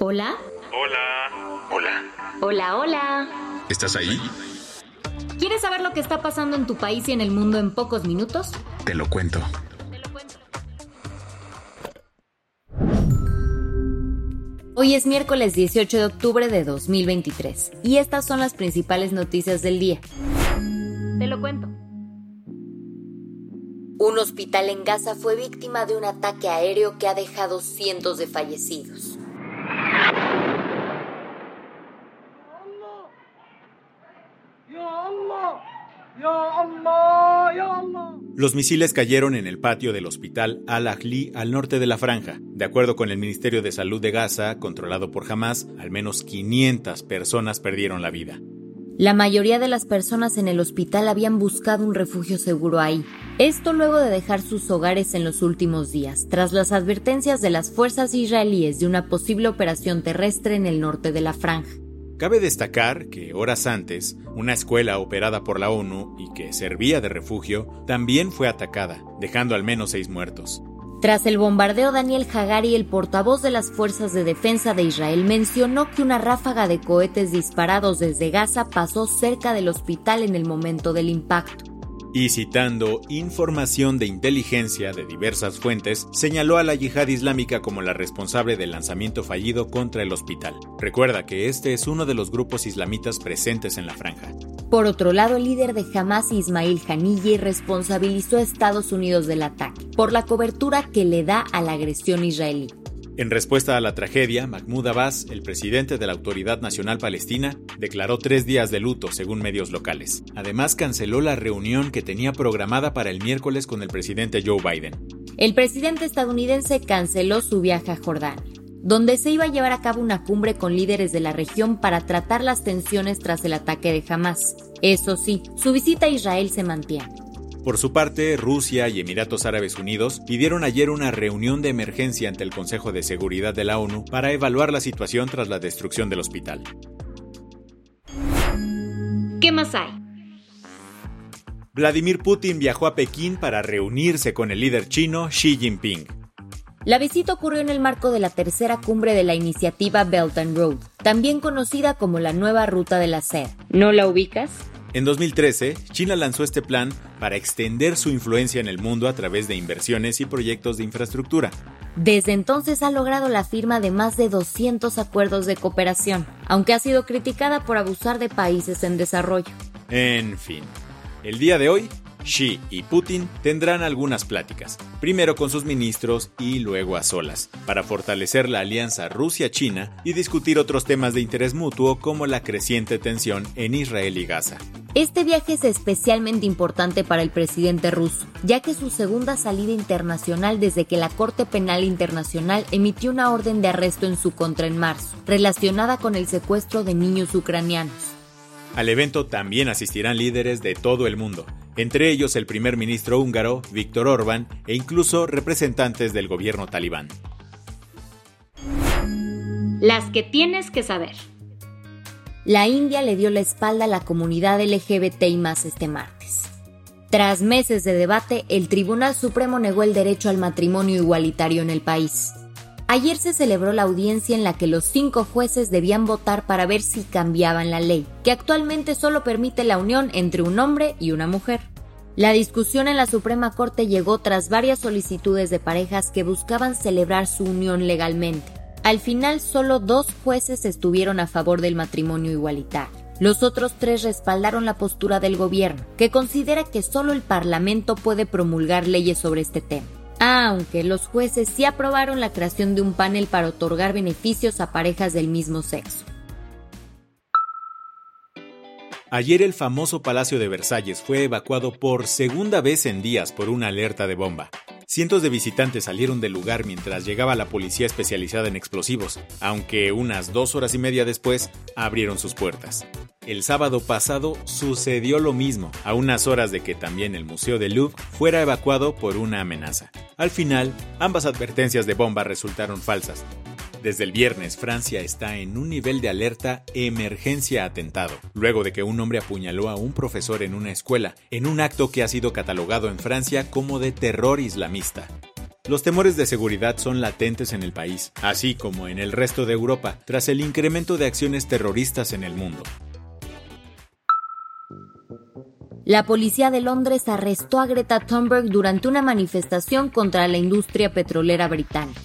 Hola. Hola. Hola. Hola, hola. ¿Estás ahí? ¿Quieres saber lo que está pasando en tu país y en el mundo en pocos minutos? Te lo cuento. Hoy es miércoles 18 de octubre de 2023 y estas son las principales noticias del día. Te lo cuento. Un hospital en Gaza fue víctima de un ataque aéreo que ha dejado cientos de fallecidos. Los misiles cayeron en el patio del hospital Al-Ahli al norte de la franja. De acuerdo con el Ministerio de Salud de Gaza, controlado por Hamas, al menos 500 personas perdieron la vida. La mayoría de las personas en el hospital habían buscado un refugio seguro ahí. Esto luego de dejar sus hogares en los últimos días, tras las advertencias de las fuerzas israelíes de una posible operación terrestre en el norte de la franja. Cabe destacar que horas antes, una escuela operada por la ONU y que servía de refugio también fue atacada, dejando al menos seis muertos. Tras el bombardeo, Daniel Hagari, el portavoz de las Fuerzas de Defensa de Israel, mencionó que una ráfaga de cohetes disparados desde Gaza pasó cerca del hospital en el momento del impacto y citando información de inteligencia de diversas fuentes, señaló a la yihad islámica como la responsable del lanzamiento fallido contra el hospital. Recuerda que este es uno de los grupos islamitas presentes en la franja. Por otro lado, el líder de Hamas, Ismail Haniyeh, responsabilizó a Estados Unidos del ataque por la cobertura que le da a la agresión israelí. En respuesta a la tragedia, Mahmoud Abbas, el presidente de la Autoridad Nacional Palestina, declaró tres días de luto, según medios locales. Además, canceló la reunión que tenía programada para el miércoles con el presidente Joe Biden. El presidente estadounidense canceló su viaje a Jordania, donde se iba a llevar a cabo una cumbre con líderes de la región para tratar las tensiones tras el ataque de Hamas. Eso sí, su visita a Israel se mantiene. Por su parte, Rusia y Emiratos Árabes Unidos pidieron ayer una reunión de emergencia ante el Consejo de Seguridad de la ONU para evaluar la situación tras la destrucción del hospital. ¿Qué más hay? Vladimir Putin viajó a Pekín para reunirse con el líder chino Xi Jinping. La visita ocurrió en el marco de la tercera cumbre de la iniciativa Belt and Road, también conocida como la nueva ruta de la seda. ¿No la ubicas? En 2013, China lanzó este plan para extender su influencia en el mundo a través de inversiones y proyectos de infraestructura. Desde entonces ha logrado la firma de más de 200 acuerdos de cooperación, aunque ha sido criticada por abusar de países en desarrollo. En fin, el día de hoy Xi y Putin tendrán algunas pláticas, primero con sus ministros y luego a solas, para fortalecer la alianza Rusia-China y discutir otros temas de interés mutuo como la creciente tensión en Israel y Gaza. Este viaje es especialmente importante para el presidente ruso, ya que es su segunda salida internacional desde que la Corte Penal Internacional emitió una orden de arresto en su contra en marzo, relacionada con el secuestro de niños ucranianos. Al evento también asistirán líderes de todo el mundo, entre ellos el primer ministro húngaro, Víctor Orbán, e incluso representantes del gobierno talibán. Las que tienes que saber. La India le dio la espalda a la comunidad LGBT y más este martes. Tras meses de debate, el Tribunal Supremo negó el derecho al matrimonio igualitario en el país. Ayer se celebró la audiencia en la que los cinco jueces debían votar para ver si cambiaban la ley, que actualmente solo permite la unión entre un hombre y una mujer. La discusión en la Suprema Corte llegó tras varias solicitudes de parejas que buscaban celebrar su unión legalmente. Al final, solo dos jueces estuvieron a favor del matrimonio igualitario. Los otros tres respaldaron la postura del gobierno, que considera que solo el Parlamento puede promulgar leyes sobre este tema aunque los jueces sí aprobaron la creación de un panel para otorgar beneficios a parejas del mismo sexo. Ayer el famoso Palacio de Versalles fue evacuado por segunda vez en días por una alerta de bomba. Cientos de visitantes salieron del lugar mientras llegaba la policía especializada en explosivos, aunque unas dos horas y media después abrieron sus puertas. El sábado pasado sucedió lo mismo, a unas horas de que también el Museo del Louvre fuera evacuado por una amenaza. Al final, ambas advertencias de bomba resultaron falsas, desde el viernes, Francia está en un nivel de alerta emergencia atentado, luego de que un hombre apuñaló a un profesor en una escuela, en un acto que ha sido catalogado en Francia como de terror islamista. Los temores de seguridad son latentes en el país, así como en el resto de Europa, tras el incremento de acciones terroristas en el mundo. La policía de Londres arrestó a Greta Thunberg durante una manifestación contra la industria petrolera británica.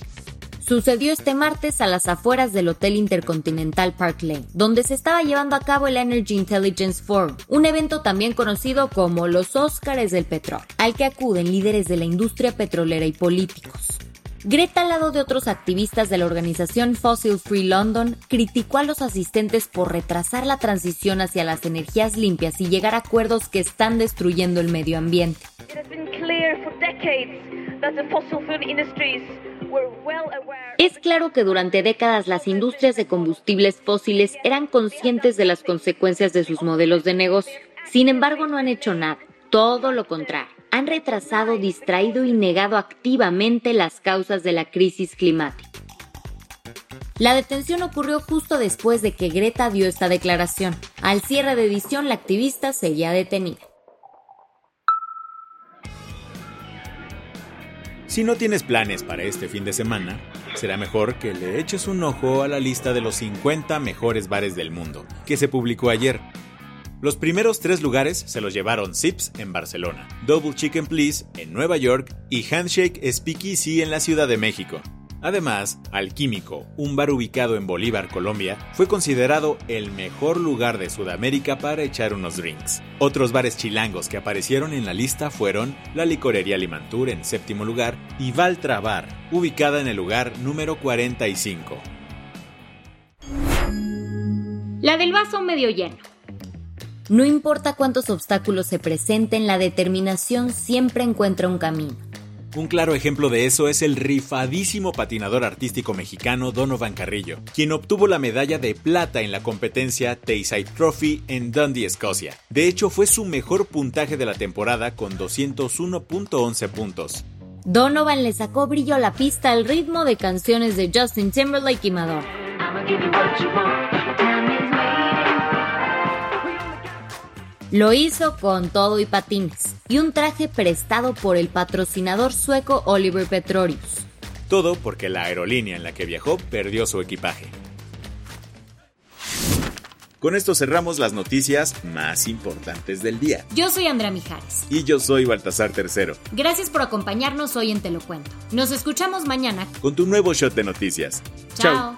Sucedió este martes a las afueras del Hotel Intercontinental Park Lane, donde se estaba llevando a cabo el Energy Intelligence Forum, un evento también conocido como los Óscares del Petróleo, al que acuden líderes de la industria petrolera y políticos. Greta, al lado de otros activistas de la organización Fossil Free London, criticó a los asistentes por retrasar la transición hacia las energías limpias y llegar a acuerdos que están destruyendo el medio ambiente. Es claro que durante décadas las industrias de combustibles fósiles eran conscientes de las consecuencias de sus modelos de negocio. Sin embargo, no han hecho nada. Todo lo contrario. Han retrasado, distraído y negado activamente las causas de la crisis climática. La detención ocurrió justo después de que Greta dio esta declaración. Al cierre de edición, la activista seguía detenida. Si no tienes planes para este fin de semana, será mejor que le eches un ojo a la lista de los 50 mejores bares del mundo, que se publicó ayer. Los primeros tres lugares se los llevaron Sips en Barcelona, Double Chicken Please en Nueva York y Handshake Speakeasy en la Ciudad de México. Además, Alquímico, un bar ubicado en Bolívar, Colombia, fue considerado el mejor lugar de Sudamérica para echar unos drinks. Otros bares chilangos que aparecieron en la lista fueron la Licorería Limantur en séptimo lugar y Valtra Bar, ubicada en el lugar número 45. La del vaso medio lleno. No importa cuántos obstáculos se presenten, la determinación siempre encuentra un camino. Un claro ejemplo de eso es el rifadísimo patinador artístico mexicano Donovan Carrillo, quien obtuvo la medalla de plata en la competencia Tayside Trophy en Dundee, Escocia. De hecho, fue su mejor puntaje de la temporada con 201.11 puntos. Donovan le sacó brillo a la pista al ritmo de canciones de Justin Timberlake y Madonna. Lo hizo con todo y patines, y un traje prestado por el patrocinador sueco Oliver Petrorius. Todo porque la aerolínea en la que viajó perdió su equipaje. Con esto cerramos las noticias más importantes del día. Yo soy Andrea Mijares. Y yo soy Baltasar Tercero. Gracias por acompañarnos hoy en Te lo Cuento. Nos escuchamos mañana con tu nuevo shot de noticias. Chao.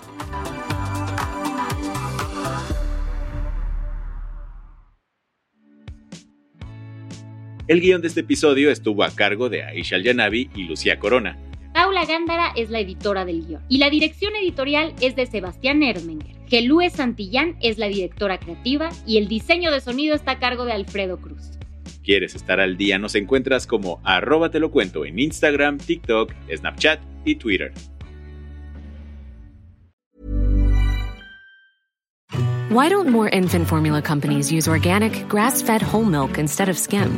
El guion de este episodio estuvo a cargo de Aisha Yanavi y Lucía Corona. Paula Gándara es la editora del guion y la dirección editorial es de Sebastián Ermenger. Gelúe Santillán es la directora creativa y el diseño de sonido está a cargo de Alfredo Cruz. ¿Quieres estar al día? Nos encuentras como arroba te lo cuento en Instagram, TikTok, Snapchat y Twitter. Why don't more infant formula companies use organic, grass-fed whole milk instead of skim?